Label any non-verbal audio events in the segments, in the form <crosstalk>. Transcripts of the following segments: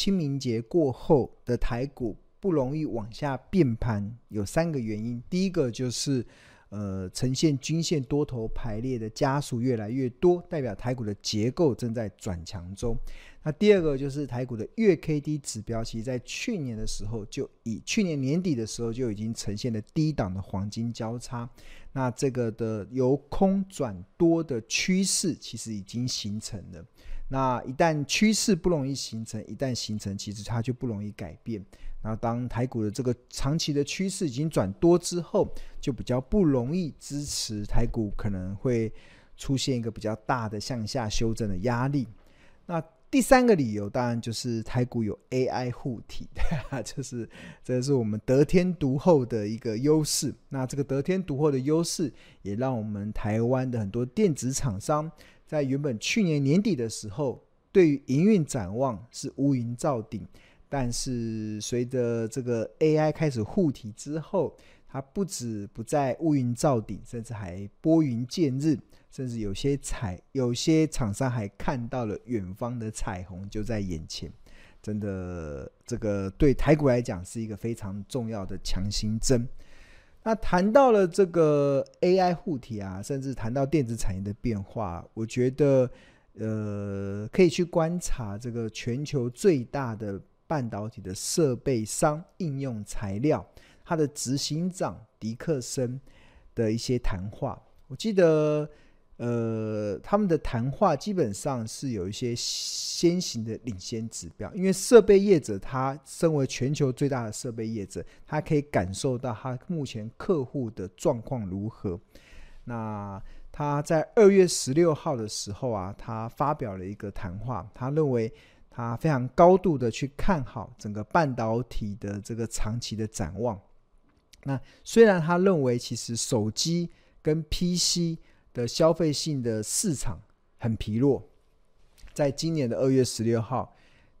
清明节过后的台股不容易往下变盘，有三个原因。第一个就是。呃，呈现均线多头排列的家数越来越多，代表台股的结构正在转强中。那第二个就是台股的月 K D 指标，其实在去年的时候就以去年年底的时候就已经呈现了低档的黄金交叉。那这个的由空转多的趋势其实已经形成了。那一旦趋势不容易形成，一旦形成，其实它就不容易改变。那，当台股的这个长期的趋势已经转多之后，就比较不容易支持台股，可能会出现一个比较大的向下修正的压力。那第三个理由，当然就是台股有 AI 护体，<laughs> 就是这是我们得天独厚的一个优势。那这个得天独厚的优势，也让我们台湾的很多电子厂商，在原本去年年底的时候，对于营运展望是乌云罩顶。但是随着这个 AI 开始护体之后，它不止不再乌云罩顶，甚至还拨云见日，甚至有些彩，有些厂商还看到了远方的彩虹就在眼前。真的，这个对台股来讲是一个非常重要的强心针。那谈到了这个 AI 护体啊，甚至谈到电子产业的变化，我觉得呃，可以去观察这个全球最大的。半导体的设备商应用材料，他的执行长迪克森的一些谈话，我记得，呃，他们的谈话基本上是有一些先行的领先指标，因为设备业者他身为全球最大的设备业者，他可以感受到他目前客户的状况如何。那他在二月十六号的时候啊，他发表了一个谈话，他认为。他非常高度的去看好整个半导体的这个长期的展望。那虽然他认为其实手机跟 PC 的消费性的市场很疲弱，在今年的二月十六号，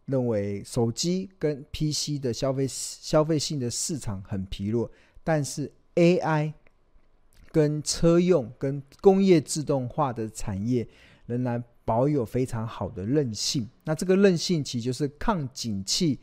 认为手机跟 PC 的消费消费性的市场很疲弱，但是 AI 跟车用跟工业自动化的产业仍然。保有非常好的韧性，那这个韧性其实就是抗景气，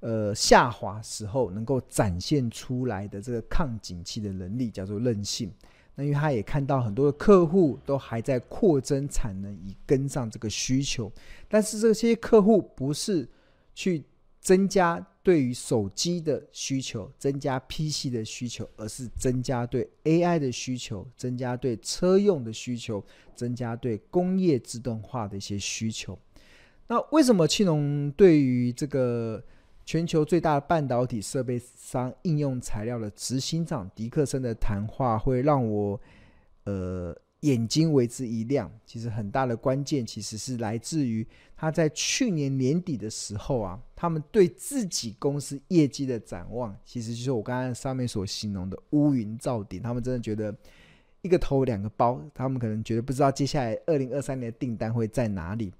呃下滑时候能够展现出来的这个抗景气的能力，叫做韧性。那因为他也看到很多的客户都还在扩增产能以跟上这个需求，但是这些客户不是去增加。对于手机的需求，增加 PC 的需求，而是增加对 AI 的需求，增加对车用的需求，增加对工业自动化的一些需求。那为什么庆隆对于这个全球最大的半导体设备商应用材料的执行长迪克森的谈话会让我呃？眼睛为之一亮，其实很大的关键其实是来自于他在去年年底的时候啊，他们对自己公司业绩的展望，其实就是我刚刚上面所形容的乌云罩顶。他们真的觉得一个头两个包，他们可能觉得不知道接下来二零二三年的订单会在哪里。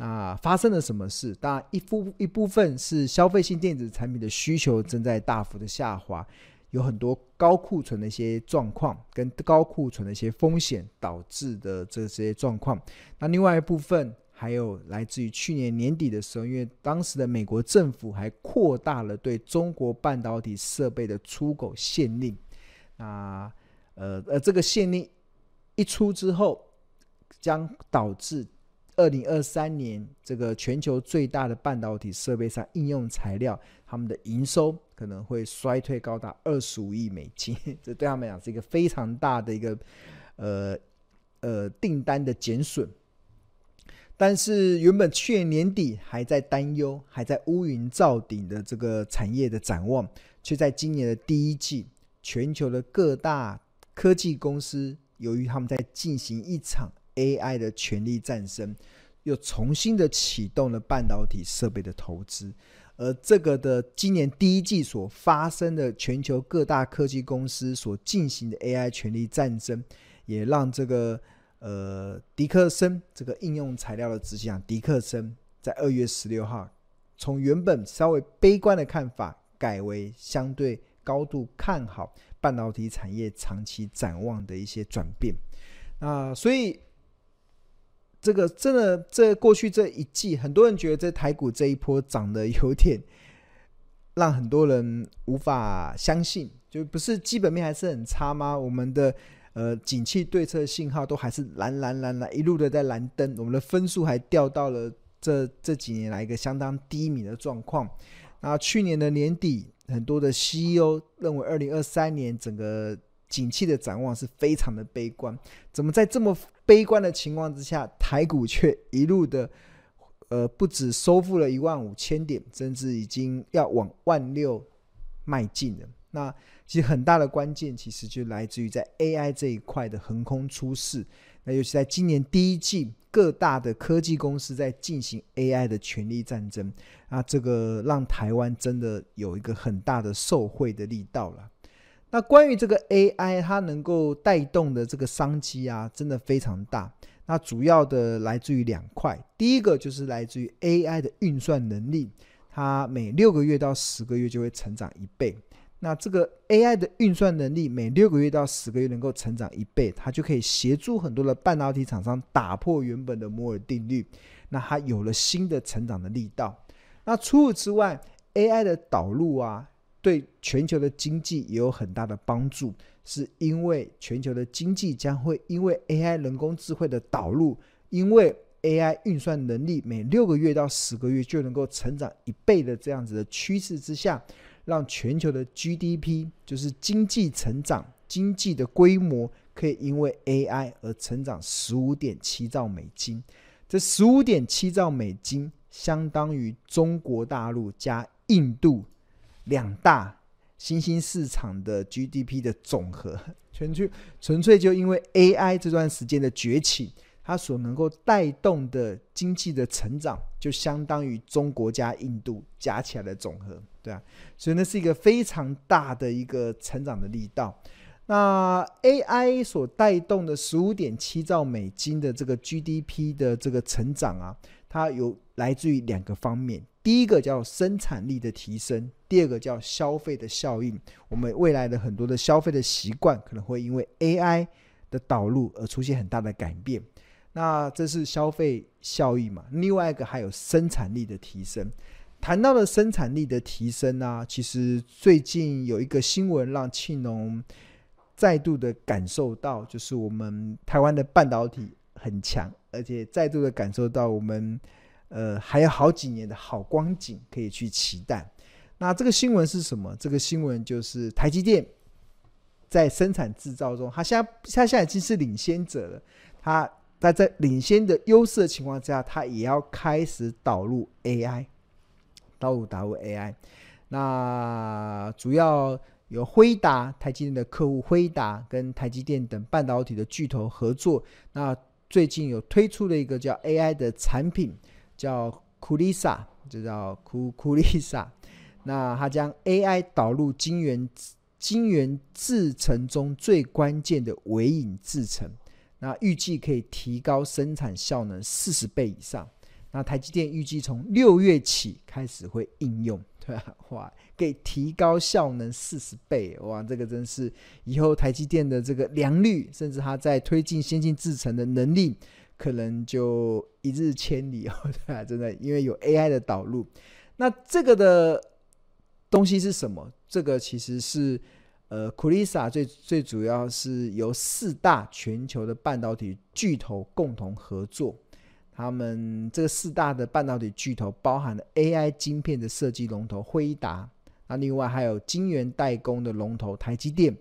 那发生了什么事？当然，一部一部分是消费性电子产品的需求正在大幅的下滑。有很多高库存的一些状况，跟高库存的一些风险导致的这些状况。那另外一部分还有来自于去年年底的时候，因为当时的美国政府还扩大了对中国半导体设备的出口限令。那呃呃，这个限令一出之后，将导致二零二三年这个全球最大的半导体设备上应用材料，他们的营收。可能会衰退高达二十五亿美金，<laughs> 这对他们讲是一个非常大的一个呃呃订单的减损。但是原本去年年底还在担忧、还在乌云罩顶的这个产业的展望，却在今年的第一季，全球的各大科技公司由于他们在进行一场 AI 的全力战争，又重新的启动了半导体设备的投资。而这个的今年第一季所发生的全球各大科技公司所进行的 AI 权力战争，也让这个呃迪克森这个应用材料的执行长迪克森在二月十六号，从原本稍微悲观的看法，改为相对高度看好半导体产业长期展望的一些转变。那所以这个真的，这过去这一季，很多人觉得这台股这一波涨得有点让很多人无法相信，就不是基本面还是很差吗？我们的呃景气对策信号都还是蓝蓝蓝蓝一路的在蓝灯，我们的分数还掉到了这这几年来一个相当低迷的状况。那去年的年底，很多的 CEO 认为二零二三年整个景气的展望是非常的悲观，怎么在这么悲观的情况之下，台股却一路的，呃，不止收复了一万五千点，甚至已经要往万六迈进了。那其实很大的关键，其实就来自于在 AI 这一块的横空出世。那尤其在今年第一季，各大的科技公司在进行 AI 的权力战争，啊，这个让台湾真的有一个很大的受惠的力道了。那关于这个 AI，它能够带动的这个商机啊，真的非常大。那主要的来自于两块，第一个就是来自于 AI 的运算能力，它每六个月到十个月就会成长一倍。那这个 AI 的运算能力每六个月到十个月能够成长一倍，它就可以协助很多的半导体厂商打破原本的摩尔定律，那它有了新的成长的力道。那除此之外，AI 的导入啊。对全球的经济也有很大的帮助，是因为全球的经济将会因为 AI 人工智慧的导入，因为 AI 运算能力每六个月到十个月就能够成长一倍的这样子的趋势之下，让全球的 GDP 就是经济成长、经济的规模可以因为 AI 而成长十五点七兆美金。这十五点七兆美金相当于中国大陆加印度。两大新兴市场的 GDP 的总和，<laughs> 纯粹纯粹就因为 AI 这段时间的崛起，它所能够带动的经济的成长，就相当于中国加印度加起来的总和，对啊，所以那是一个非常大的一个成长的力道。那 AI 所带动的十五点七兆美金的这个 GDP 的这个成长啊，它有来自于两个方面。第一个叫生产力的提升，第二个叫消费的效应。我们未来的很多的消费的习惯可能会因为 AI 的导入而出现很大的改变。那这是消费效益嘛？另外一个还有生产力的提升。谈到了生产力的提升呢、啊，其实最近有一个新闻让庆农再度的感受到，就是我们台湾的半导体很强，而且再度的感受到我们。呃，还有好几年的好光景可以去期待。那这个新闻是什么？这个新闻就是台积电在生产制造中，它现在它现在已经是领先者了。它它在领先的优势的情况下，它也要开始导入 AI，导入导入 AI。那主要有辉达、台积电的客户辉达跟台积电等半导体的巨头合作。那最近有推出了一个叫 AI 的产品。叫库丽萨，就叫库库丽萨。那它将 AI 导入晶圆晶圆制程中最关键的微影制程，那预计可以提高生产效能四十倍以上。那台积电预计从六月起开始会应用，对吧？哇，可以提高效能四十倍，哇，这个真是以后台积电的这个良率，甚至它在推进先进制程的能力。可能就一日千里哦，<laughs> 对啊，真的，因为有 AI 的导入。那这个的东西是什么？这个其实是呃，库丽萨最最主要是由四大全球的半导体巨头共同合作。他们这四大的半导体巨头包含了 AI 晶片的设计龙头辉达，那另外还有晶圆代工的龙头台积电。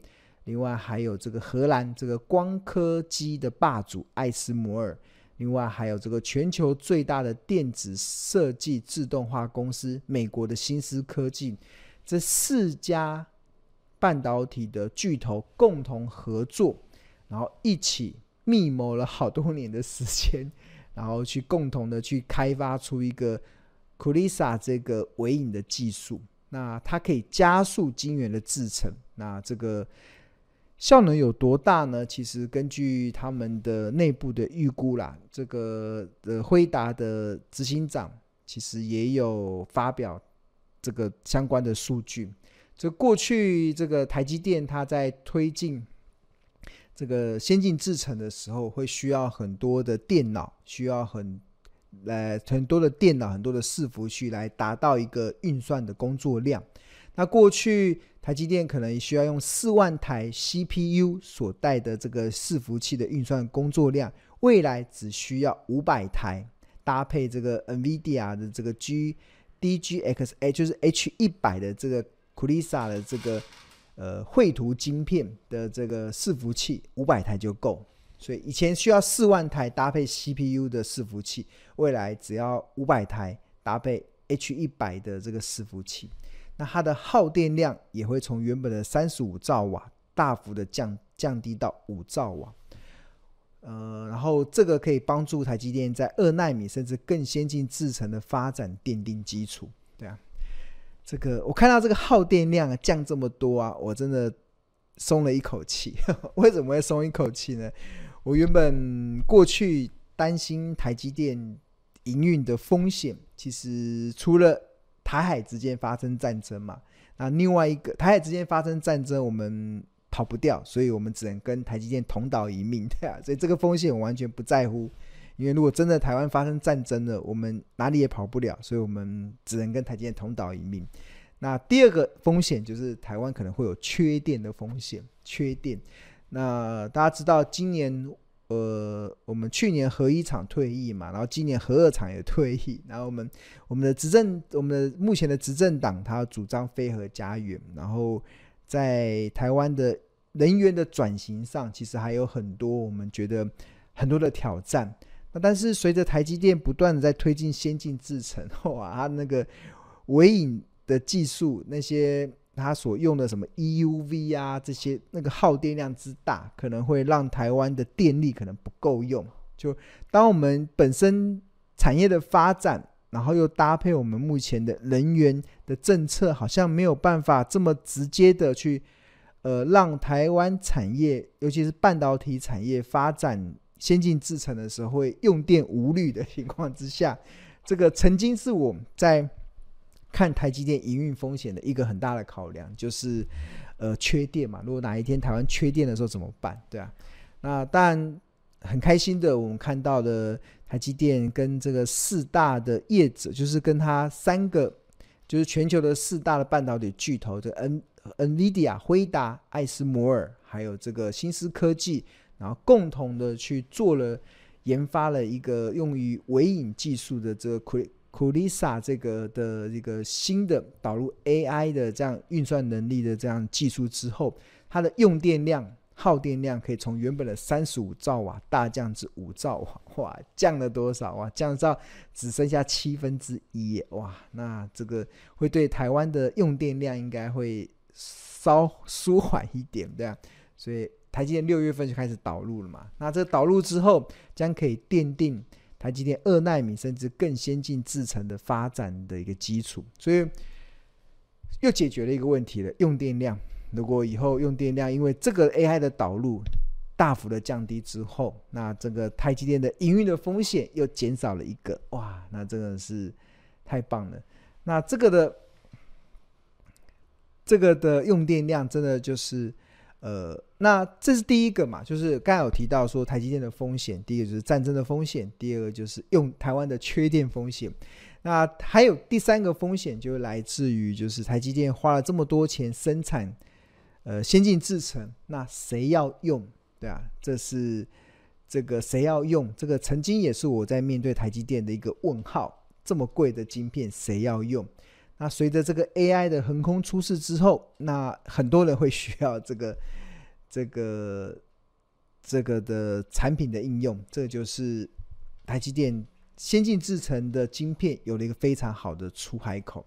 另外还有这个荷兰这个光刻机的霸主艾斯摩尔，另外还有这个全球最大的电子设计自动化公司美国的新思科技，这四家半导体的巨头共同合作，然后一起密谋了好多年的时间，<laughs> 然后去共同的去开发出一个库丽萨这个微影的技术，那它可以加速晶圆的制程，那这个。效能有多大呢？其实根据他们的内部的预估啦，这个呃辉达的执行长其实也有发表这个相关的数据。这过去这个台积电它在推进这个先进制程的时候，会需要很多的电脑，需要很呃很多的电脑，很多的伺服器来达到一个运算的工作量。那过去台积电可能需要用四万台 CPU 所带的这个伺服器的运算工作量，未来只需要五百台，搭配这个 NVIDIA 的这个 G DGX，就是 H 一百的这个 Cursor 的这个。呃，绘图晶片的这个伺服器五百台就够，所以以前需要四万台搭配 CPU 的伺服器，未来只要五百台搭配 H 一百的这个伺服器，那它的耗电量也会从原本的三十五兆瓦大幅的降降低到五兆瓦。呃，然后这个可以帮助台积电在二纳米甚至更先进制程的发展奠定基础，对啊。这个我看到这个耗电量降这么多啊，我真的松了一口气。<laughs> 为什么会松一口气呢？我原本过去担心台积电营运的风险，其实除了台海之间发生战争嘛，那另外一个台海之间发生战争，我们跑不掉，所以我们只能跟台积电同岛一命，<laughs> 对啊，所以这个风险我完全不在乎。因为如果真的台湾发生战争了，我们哪里也跑不了，所以我们只能跟台积电同岛一命。那第二个风险就是台湾可能会有缺电的风险，缺电。那大家知道，今年呃，我们去年核一厂退役嘛，然后今年核二厂也退役，然后我们我们的执政，我们的目前的执政党，他主张非核家园，然后在台湾的能源的转型上，其实还有很多我们觉得很多的挑战。那但是随着台积电不断的在推进先进制程，<laughs> 哇，它那个微影的技术，那些它所用的什么 EUV 啊，这些那个耗电量之大，可能会让台湾的电力可能不够用。就当我们本身产业的发展，然后又搭配我们目前的能源的政策，好像没有办法这么直接的去，呃，让台湾产业，尤其是半导体产业发展。先进制程的时候会用电无虑的情况之下，这个曾经是我们在看台积电营运风险的一个很大的考量，就是呃缺电嘛。如果哪一天台湾缺电的时候怎么办？对啊，那当然很开心的，我们看到了台积电跟这个四大的业者，就是跟他三个就是全球的四大的半导体巨头的 N NVIDIA、辉达、艾斯摩尔，还有这个新思科技。然后共同的去做了研发了一个用于微影技术的这个 Cursor 这个的一个新的导入 AI 的这样运算能力的这样技术之后，它的用电量、耗电量可以从原本的三十五兆瓦大降至五兆瓦，哇，降了多少哇？降到只剩下七分之一，哇，那这个会对台湾的用电量应该会稍舒缓一点，对啊，所以。台积电六月份就开始导入了嘛？那这导入之后，将可以奠定台积电二纳米甚至更先进制程的发展的一个基础。所以又解决了一个问题了：用电量。如果以后用电量因为这个 AI 的导入大幅的降低之后，那这个台积电的营运的风险又减少了一个。哇，那真的是太棒了。那这个的这个的用电量真的就是。呃，那这是第一个嘛，就是刚才有提到说台积电的风险，第一个就是战争的风险，第二个就是用台湾的缺电风险。那还有第三个风险，就来自于就是台积电花了这么多钱生产呃先进制程，那谁要用？对啊，这是这个谁要用？这个曾经也是我在面对台积电的一个问号，这么贵的晶片谁要用？那随着这个 AI 的横空出世之后，那很多人会需要这个、这个、这个的产品的应用，这就是台积电先进制程的晶片有了一个非常好的出海口。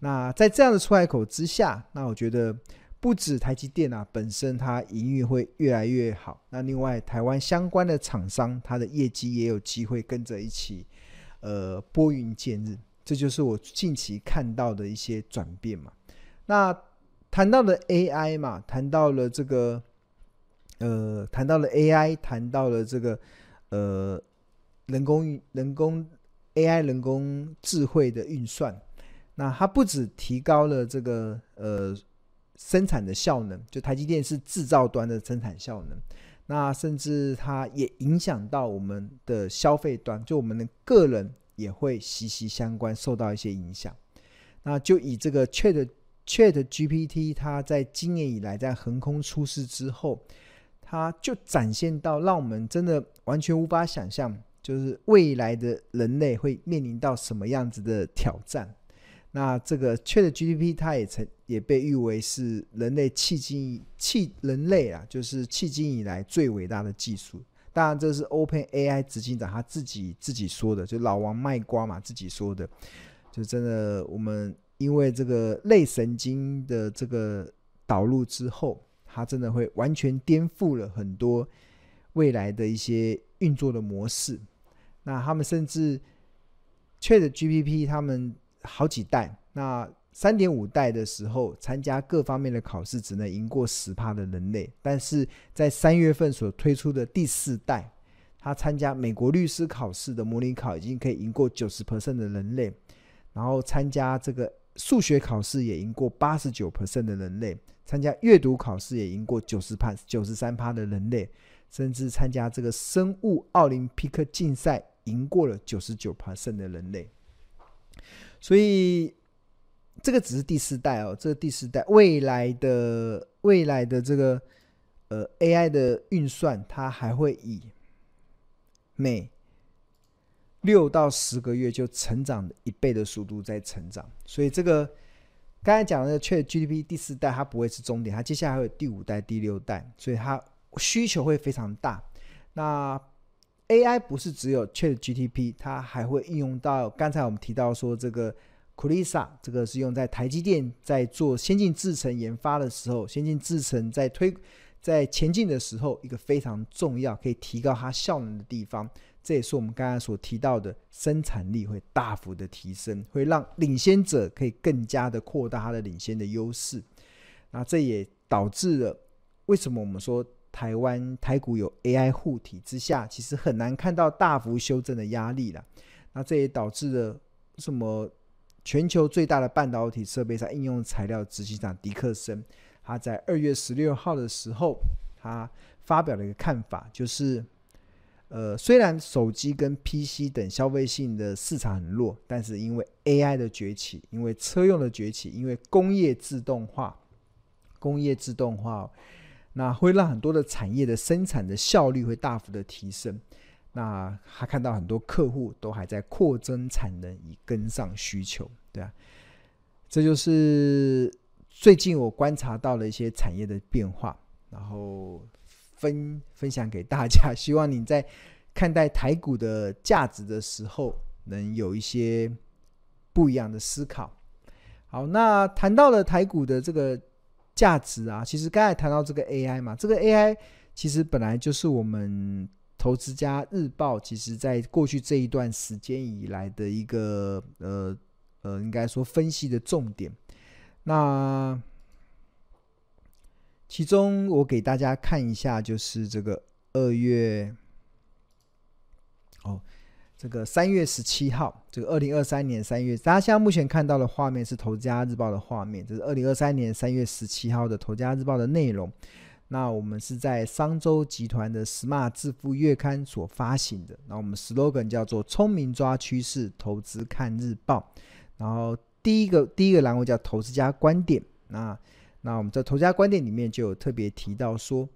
那在这样的出海口之下，那我觉得不止台积电啊本身它营运会越来越好，那另外台湾相关的厂商它的业绩也有机会跟着一起呃拨云见日。这就是我近期看到的一些转变嘛。那谈到了 AI 嘛，谈到了这个，呃，谈到了 AI，谈到了这个，呃，人工人工 AI 人工智慧的运算。那它不止提高了这个呃生产的效能，就台积电是制造端的生产效能。那甚至它也影响到我们的消费端，就我们的个人也会息息相关，受到一些影响。那就以这个 Chat Chat GPT，它在今年以来在横空出世之后，它就展现到让我们真的完全无法想象，就是未来的人类会面临到什么样子的挑战。那这个 Chat GPT 它也曾也被誉为是人类迄今迄人类啊，就是迄今以来最伟大的技术。当然，这是 OpenAI 执行长他自己自己说的，就老王卖瓜嘛，自己说的。就真的，我们因为这个类神经的这个导入之后，它真的会完全颠覆了很多未来的一些运作的模式。那他们甚至 ChatGPT 他们好几代，那三点五代的时候，参加各方面的考试只能赢过十趴的人类，但是在三月份所推出的第四代，他参加美国律师考试的模拟考，已经可以赢过九十 percent 的人类。然后参加这个数学考试也赢过八十九 percent 的人类，参加阅读考试也赢过九十趴、九十三趴的人类，甚至参加这个生物奥林匹克竞赛赢过了九十九 percent 的人类。所以这个只是第四代哦，这个第四代未来的未来的这个呃 AI 的运算，它还会以每六到十个月就成长一倍的速度在成长，所以这个刚才讲的 ChatGPT 第四代它不会是终点，它接下来还有第五代、第六代，所以它需求会非常大。那 AI 不是只有 ChatGPT，它还会应用到刚才我们提到说这个 Cursor，这个是用在台积电在做先进制程研发的时候，先进制程在推在前进的时候一个非常重要可以提高它效能的地方。这也是我们刚才所提到的，生产力会大幅的提升，会让领先者可以更加的扩大它的领先的优势。那这也导致了为什么我们说台湾台股有 AI 护体之下，其实很难看到大幅修正的压力了。那这也导致了什么？全球最大的半导体设备上应用材料执行长迪克森，他在二月十六号的时候，他发表了一个看法，就是。呃，虽然手机跟 PC 等消费性的市场很弱，但是因为 AI 的崛起，因为车用的崛起，因为工业自动化，工业自动化，那会让很多的产业的生产的效率会大幅的提升。那他看到很多客户都还在扩增产能以跟上需求，对啊，这就是最近我观察到了一些产业的变化，然后。分分享给大家，希望你在看待台股的价值的时候，能有一些不一样的思考。好，那谈到了台股的这个价值啊，其实刚才谈到这个 AI 嘛，这个 AI 其实本来就是我们投资家日报，其实在过去这一段时间以来的一个呃呃，应该说分析的重点。那其中我给大家看一下，就是这个二月，哦，这个三月十七号，这个二零二三年三月，大家现在目前看到的画面是《投资家日报》的画面，这是二零二三年三月十七号的《投资家日报》的内容。那我们是在商周集团的《Smart 致富月刊》所发行的。那我们 slogan 叫做“聪明抓趋势，投资看日报”。然后第一个第一个栏位叫“投资家观点”。那那我们在投资家观点里面就有特别提到说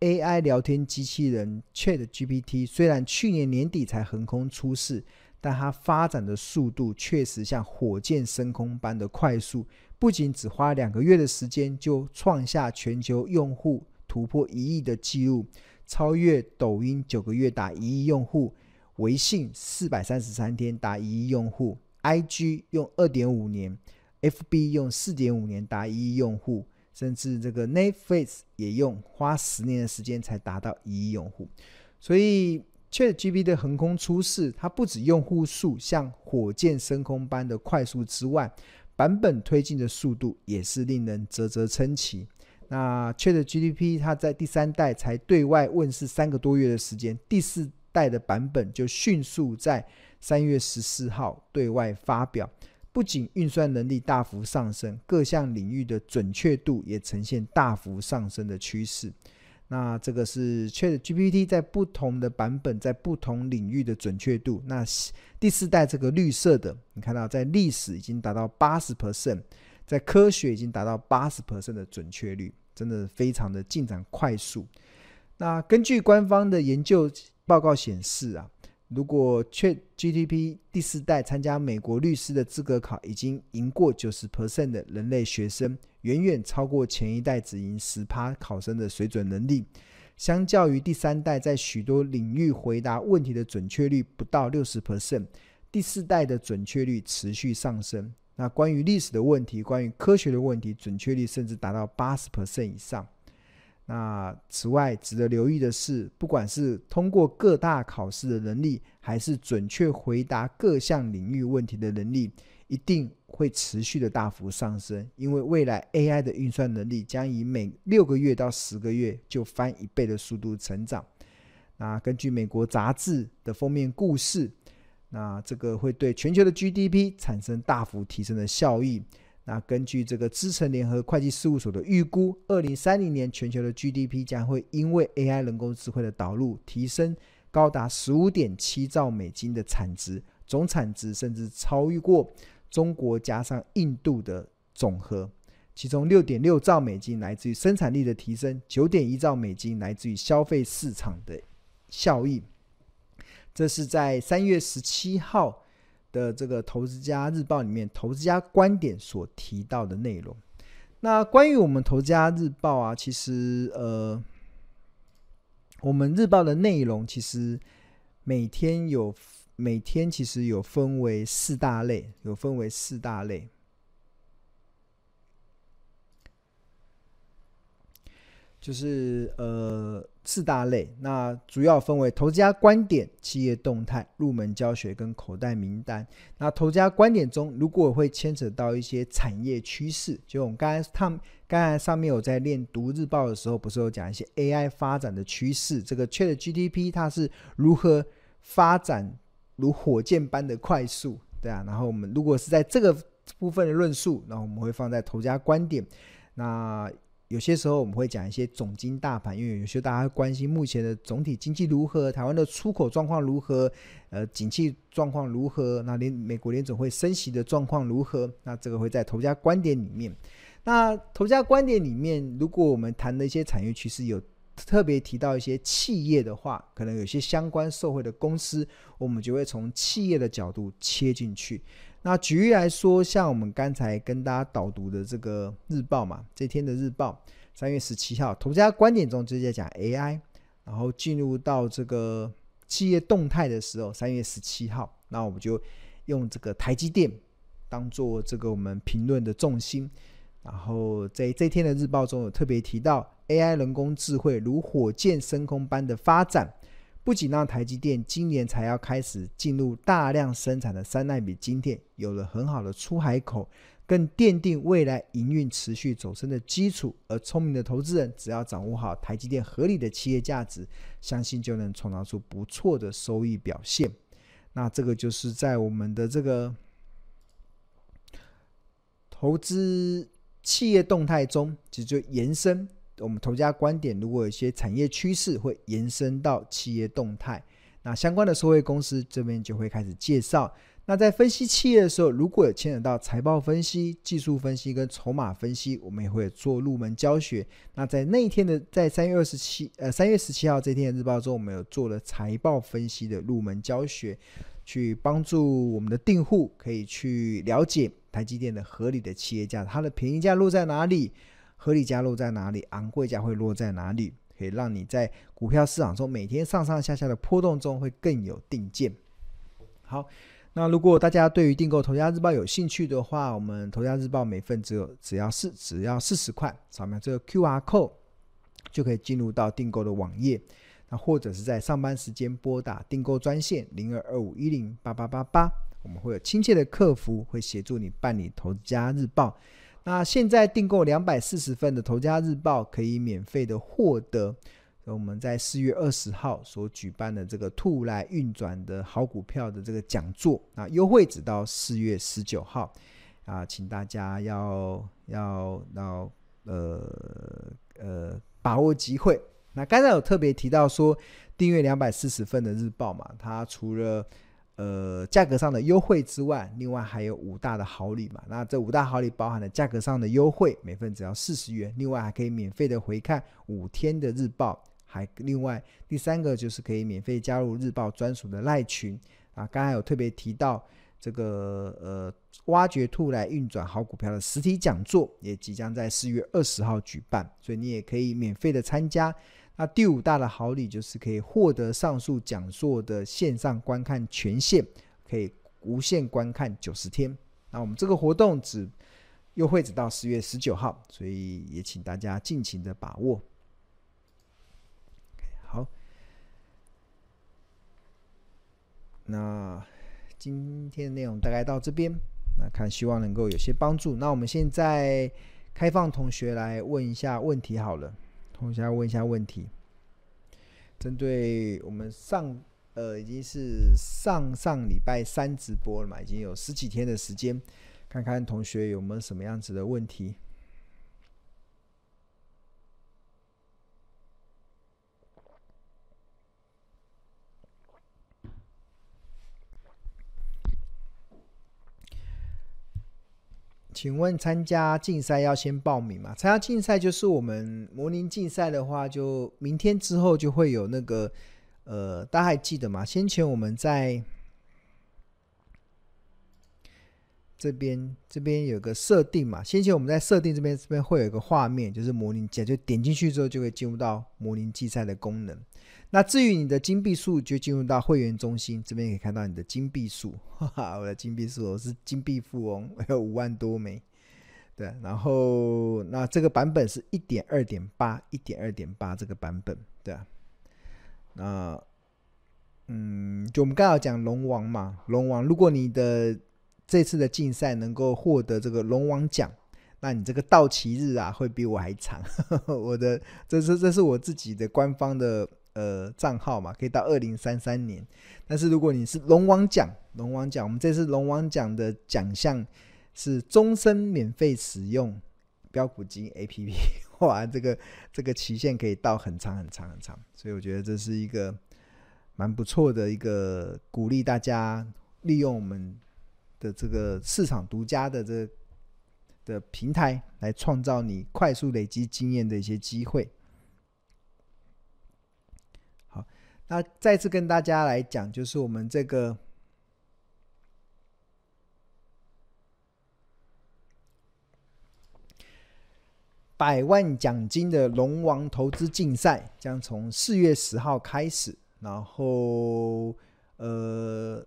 ，AI 聊天机器人 ChatGPT 虽然去年年底才横空出世，但它发展的速度确实像火箭升空般的快速，不仅只花两个月的时间就创下全球用户突破一亿的记录，超越抖音九个月达一亿用户，微信四百三十三天达一亿用户，IG 用二点五年。FB 用四点五年达一亿用户，甚至这个 Netflix 也用花十年的时间才达到一亿用户。所以 ChatGPT 的横空出世，它不止用户数像火箭升空般的快速之外，版本推进的速度也是令人啧啧称奇。那 ChatGPT 它在第三代才对外问世三个多月的时间，第四代的版本就迅速在三月十四号对外发表。不仅运算能力大幅上升，各项领域的准确度也呈现大幅上升的趋势。那这个是 ChatGPT 在不同的版本，在不同领域的准确度。那第四代这个绿色的，你看到在历史已经达到八十 percent，在科学已经达到八十 percent 的准确率，真的非常的进展快速。那根据官方的研究报告显示啊，如果 ChatGPT 第四代参加美国律师的资格考，已经赢过九十 percent 的人类学生。远远超过前一代只赢十趴考生的水准能力，相较于第三代在许多领域回答问题的准确率不到六十 percent，第四代的准确率持续上升。那关于历史的问题，关于科学的问题，准确率甚至达到八十 percent 以上。那此外，值得留意的是，不管是通过各大考试的能力，还是准确回答各项领域问题的能力，一定会持续的大幅上升，因为未来 AI 的运算能力将以每六个月到十个月就翻一倍的速度成长。那根据美国杂志的封面故事，那这个会对全球的 GDP 产生大幅提升的效益。那根据这个资诚联合会计事务所的预估，二零三零年全球的 GDP 将会因为 AI 人工智慧的导入，提升高达十五点七兆美金的产值，总产值甚至超越过。中国加上印度的总和，其中六点六兆美金来自于生产力的提升，九点一兆美金来自于消费市场的效益。这是在三月十七号的这个《投资家日报》里面，投资家观点所提到的内容。那关于我们《投资家日报》啊，其实呃，我们日报的内容其实每天有。每天其实有分为四大类，有分为四大类，就是呃四大类。那主要分为投资家观点、企业动态、入门教学跟口袋名单。那投资家观点中，如果会牵扯到一些产业趋势，就我们刚才他们刚才上面有在练读日报的时候，不是有讲一些 AI 发展的趋势，这个 ChatGPT 它是如何发展？如火箭般的快速，对啊。然后我们如果是在这个部分的论述，那我们会放在投资家观点。那有些时候我们会讲一些总经大盘，因为有些大家关心目前的总体经济如何，台湾的出口状况如何，呃，景气状况如何，那联美国联总会升息的状况如何？那这个会在投家观点里面。那投家观点里面，如果我们谈的一些产业趋势有。特别提到一些企业的话，可能有些相关受惠的公司，我们就会从企业的角度切进去。那举例来说，像我们刚才跟大家导读的这个日报嘛，这天的日报，三月十七号，投资家观点中直接讲 AI，然后进入到这个企业动态的时候，三月十七号，那我们就用这个台积电当做这个我们评论的重心。然后在这天的日报中有特别提到，AI 人工智慧如火箭升空般的发展，不仅让台积电今年才要开始进入大量生产的三纳米晶片有了很好的出海口，更奠定未来营运持续走升的基础。而聪明的投资人只要掌握好台积电合理的企业价值，相信就能创造出不错的收益表现。那这个就是在我们的这个投资。企业动态中，其实就延伸我们投家观点。如果有一些产业趋势会延伸到企业动态，那相关的受惠公司这边就会开始介绍。那在分析企业的时候，如果有牵扯到财报分析、技术分析跟筹码分析，我们也会做入门教学。那在那一天的，在三月二十七呃三月十七号这天的日报中，我们有做了财报分析的入门教学，去帮助我们的订户可以去了解。台积电的合理的企业价，它的便宜价落在哪里？合理价落在哪里？昂贵价会落在哪里？可以让你在股票市场中每天上上下下的波动中会更有定见。好，那如果大家对于订购《投家日报》有兴趣的话，我们《投家日报》每份只有只要四只要四十块，扫描这个 QR code 就可以进入到订购的网页。那或者是在上班时间拨打订购专线零二二五一零八八八八。我们会有亲切的客服会协助你办理《投家日报》。那现在订购两百四十份的《投家日报》，可以免费的获得我们在四月二十号所举办的这个“兔来运转”的好股票的这个讲座。那优惠直到四月十九号啊，请大家要要要呃呃把握机会。那刚才有特别提到说，订阅两百四十份的日报嘛，它除了呃价格上的优惠之外，另外还有五大的好礼嘛。那这五大好礼包含了价格上的优惠，每份只要四十元，另外还可以免费的回看五天的日报，还另外第三个就是可以免费加入日报专属的赖群啊。刚才有特别提到这个呃挖掘兔来运转好股票的实体讲座，也即将在四月二十号举办，所以你也可以免费的参加。那第五大的好礼就是可以获得上述讲座的线上观看权限，可以无限观看九十天。那我们这个活动只优惠只到十月十九号，所以也请大家尽情的把握。好，那今天的内容大概到这边，那看希望能够有些帮助。那我们现在开放同学来问一下问题好了。我现在问一下问题，针对我们上呃已经是上上礼拜三直播了嘛，已经有十几天的时间，看看同学有没有什么样子的问题。请问参加竞赛要先报名吗？参加竞赛就是我们模拟竞赛的话，就明天之后就会有那个，呃，大家还记得吗？先前我们在这边这边有个设定嘛，先前我们在设定这边这边会有一个画面，就是模拟竞赛，就点进去之后就会进入到模拟竞赛的功能。那至于你的金币数，就进入到会员中心这边可以看到你的金币数，哈哈，我的金币数我是金币富翁，我 <laughs> 有五万多枚，对，然后那这个版本是一点二点八，一点二点八这个版本，对啊，那嗯，就我们刚刚讲龙王嘛，龙王，如果你的这次的竞赛能够获得这个龙王奖，那你这个到期日啊会比我还长，<laughs> 我的这是这是我自己的官方的。呃，账号嘛，可以到二零三三年。但是如果你是龙王奖，龙王奖，我们这次龙王奖的奖项是终身免费使用标股金 APP。<laughs> 哇，这个这个期限可以到很长很长很长，所以我觉得这是一个蛮不错的一个鼓励大家利用我们的这个市场独家的这个的平台来创造你快速累积经验的一些机会。那再次跟大家来讲，就是我们这个百万奖金的龙王投资竞赛将从四月十号开始，然后呃，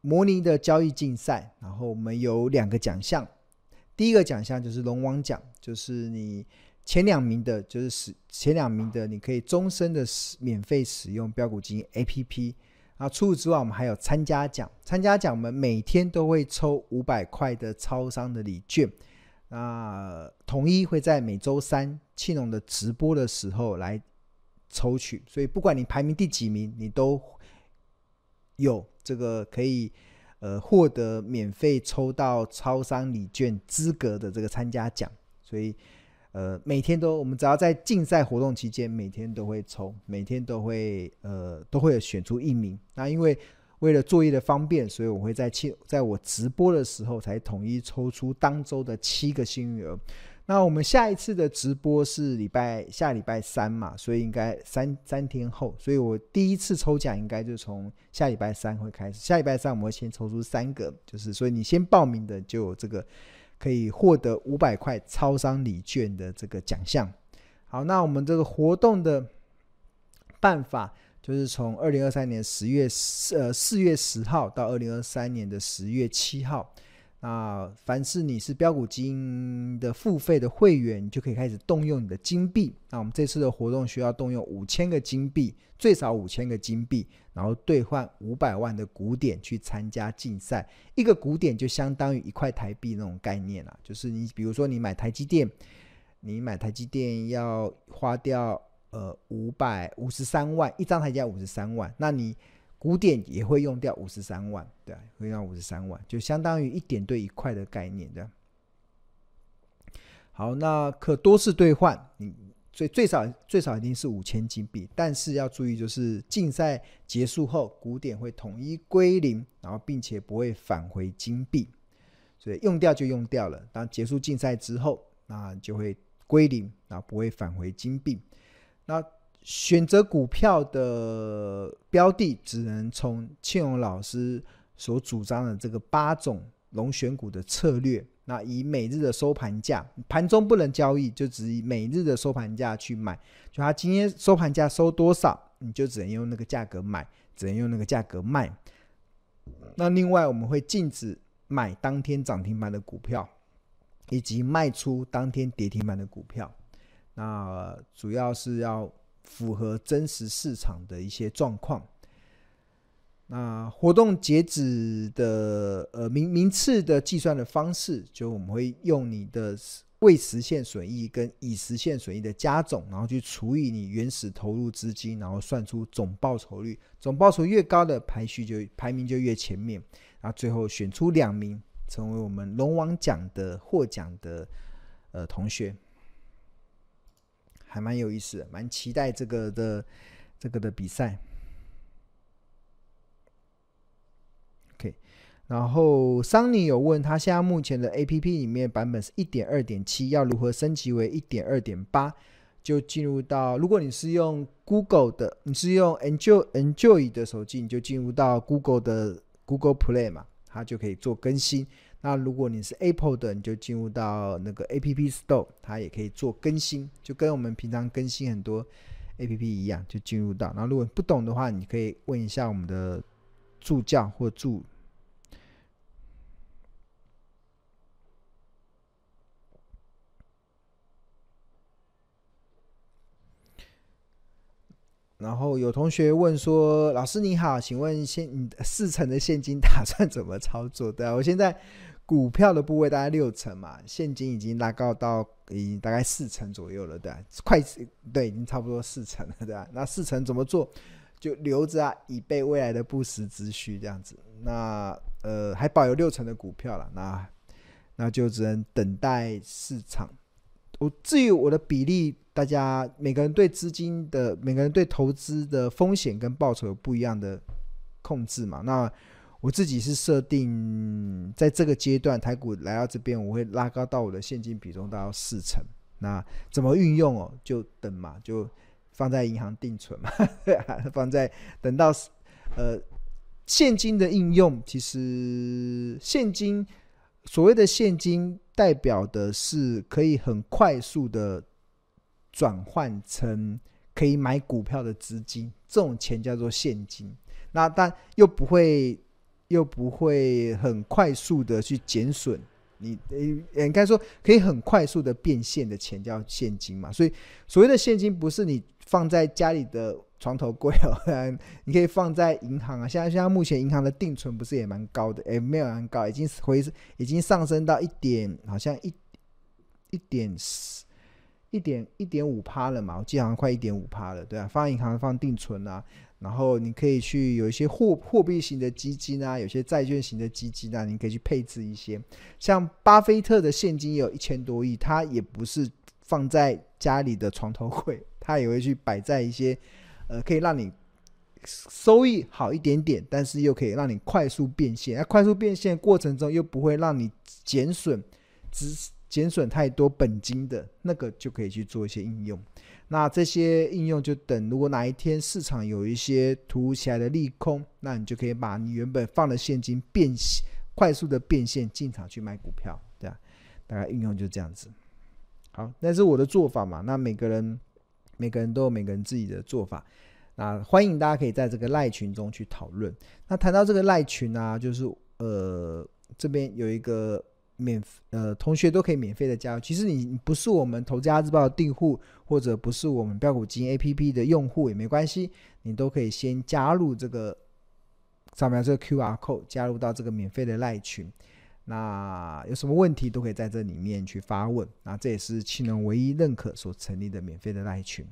模拟的交易竞赛，然后我们有两个奖项，第一个奖项就是龙王奖，就是你。前两名的，就是使前两名的，你可以终身的使免费使用标股金 APP。啊，除此之外，我们还有参加奖。参加奖，我们每天都会抽五百块的超商的礼券。那统一会在每周三庆隆的直播的时候来抽取。所以，不管你排名第几名，你都有这个可以呃获得免费抽到超商礼券资格的这个参加奖。所以。呃，每天都，我们只要在竞赛活动期间，每天都会抽，每天都会，呃，都会选出一名。那因为为了作业的方便，所以我会在七，在我直播的时候才统一抽出当周的七个幸运儿。那我们下一次的直播是礼拜下礼拜三嘛，所以应该三三天后，所以我第一次抽奖应该就从下礼拜三会开始。下礼拜三我们会先抽出三个，就是所以你先报名的就有这个。可以获得五百块超商礼券的这个奖项。好，那我们这个活动的办法就是从二零二三年十月四呃四月十号到二零二三年的十月七号。那凡是你是标股金的付费的会员，你就可以开始动用你的金币。那我们这次的活动需要动用五千个金币，最少五千个金币，然后兑换五百万的股点去参加竞赛。一个股点就相当于一块台币那种概念啊，就是你比如说你买台积电，你买台积电要花掉呃五百五十三万，一张台积电五十三万，那你。古典也会用掉五十三万，对，会用五十三万，就相当于一点对一块的概念的。好，那可多次兑换，你最最少最少一定是五千金币。但是要注意，就是竞赛结束后，古典会统一归零，然后并且不会返回金币。所以用掉就用掉了。当结束竞赛之后，那就会归零，然后不会返回金币。那选择股票的标的，只能从庆荣老师所主张的这个八种龙选股的策略。那以每日的收盘价，盘中不能交易，就只以每日的收盘价去买。就他今天收盘价收多少，你就只能用那个价格买，只能用那个价格卖。那另外我们会禁止。买当天涨停板的股票，以及卖出当天跌停板的股票，那主要是要符合真实市场的一些状况。那活动截止的呃名名次的计算的方式，就我们会用你的未实现损益跟已实现损益的加总，然后去除以你原始投入资金，然后算出总报酬率。总报酬越高的排序就排名就越前面。然后最后选出两名成为我们龙王奖的获奖的呃同学，还蛮有意思的，蛮期待这个的这个的比赛。OK，然后桑尼有问他，现在目前的 APP 里面版本是一点二点七，要如何升级为一点二点八？就进入到，如果你是用 Google 的，你是用 Enjoy Enjoy 的手机，你就进入到 Google 的。Google Play 嘛，它就可以做更新。那如果你是 Apple 的，你就进入到那个 App Store，它也可以做更新，就跟我们平常更新很多 App 一样，就进入到。然后如果不懂的话，你可以问一下我们的助教或助。然后有同学问说：“老师你好，请问现你四成的现金打算怎么操作？”对啊，我现在股票的部位大概六成嘛，现金已经拉高到已经大概四成左右了，对啊，快对，已经差不多四成了，对啊，那四成怎么做？就留着啊，以备未来的不时之需这样子。那呃，还保有六成的股票了，那那就只能等待市场。我至于我的比例。大家每个人对资金的，每个人对投资的风险跟报酬有不一样的控制嘛？那我自己是设定在这个阶段，台股来到这边，我会拉高到我的现金比重到四成。那怎么运用哦？就等嘛，就放在银行定存嘛，<laughs> 放在等到呃现金的应用，其实现金所谓的现金代表的是可以很快速的。转换成可以买股票的资金，这种钱叫做现金。那但又不会，又不会很快速的去减损。你呃，应该说可以很快速的变现的钱叫现金嘛。所以所谓的现金不是你放在家里的床头柜哦，<laughs> 你可以放在银行啊。现在现在目前银行的定存不是也蛮高的？诶，没有很高，已经回已经上升到一点，好像一一点四。一点一点五趴了嘛，我记得好像快一点五趴了，对啊，放银行放定存啊，然后你可以去有一些货货币型的基金啊，有些债券型的基金啊，你可以去配置一些。像巴菲特的现金有一千多亿，他也不是放在家里的床头柜，他也会去摆在一些呃可以让你收益好一点点，但是又可以让你快速变现，那快速变现过程中又不会让你减损只。减损太多本金的那个就可以去做一些应用，那这些应用就等，如果哪一天市场有一些突如其来的利空，那你就可以把你原本放的现金变现，快速的变现进场去买股票，对啊，大概应用就这样子。好，那是我的做法嘛，那每个人每个人都有每个人自己的做法，那欢迎大家可以在这个赖群中去讨论。那谈到这个赖群啊，就是呃这边有一个。免呃，同学都可以免费的加入。其实你不是我们《投资家日报》的订户，或者不是我们标股基金 APP 的用户也没关系，你都可以先加入这个扫描这个 QR code，加入到这个免费的赖群。那有什么问题都可以在这里面去发问。那这也是庆农唯一认可所成立的免费的赖群。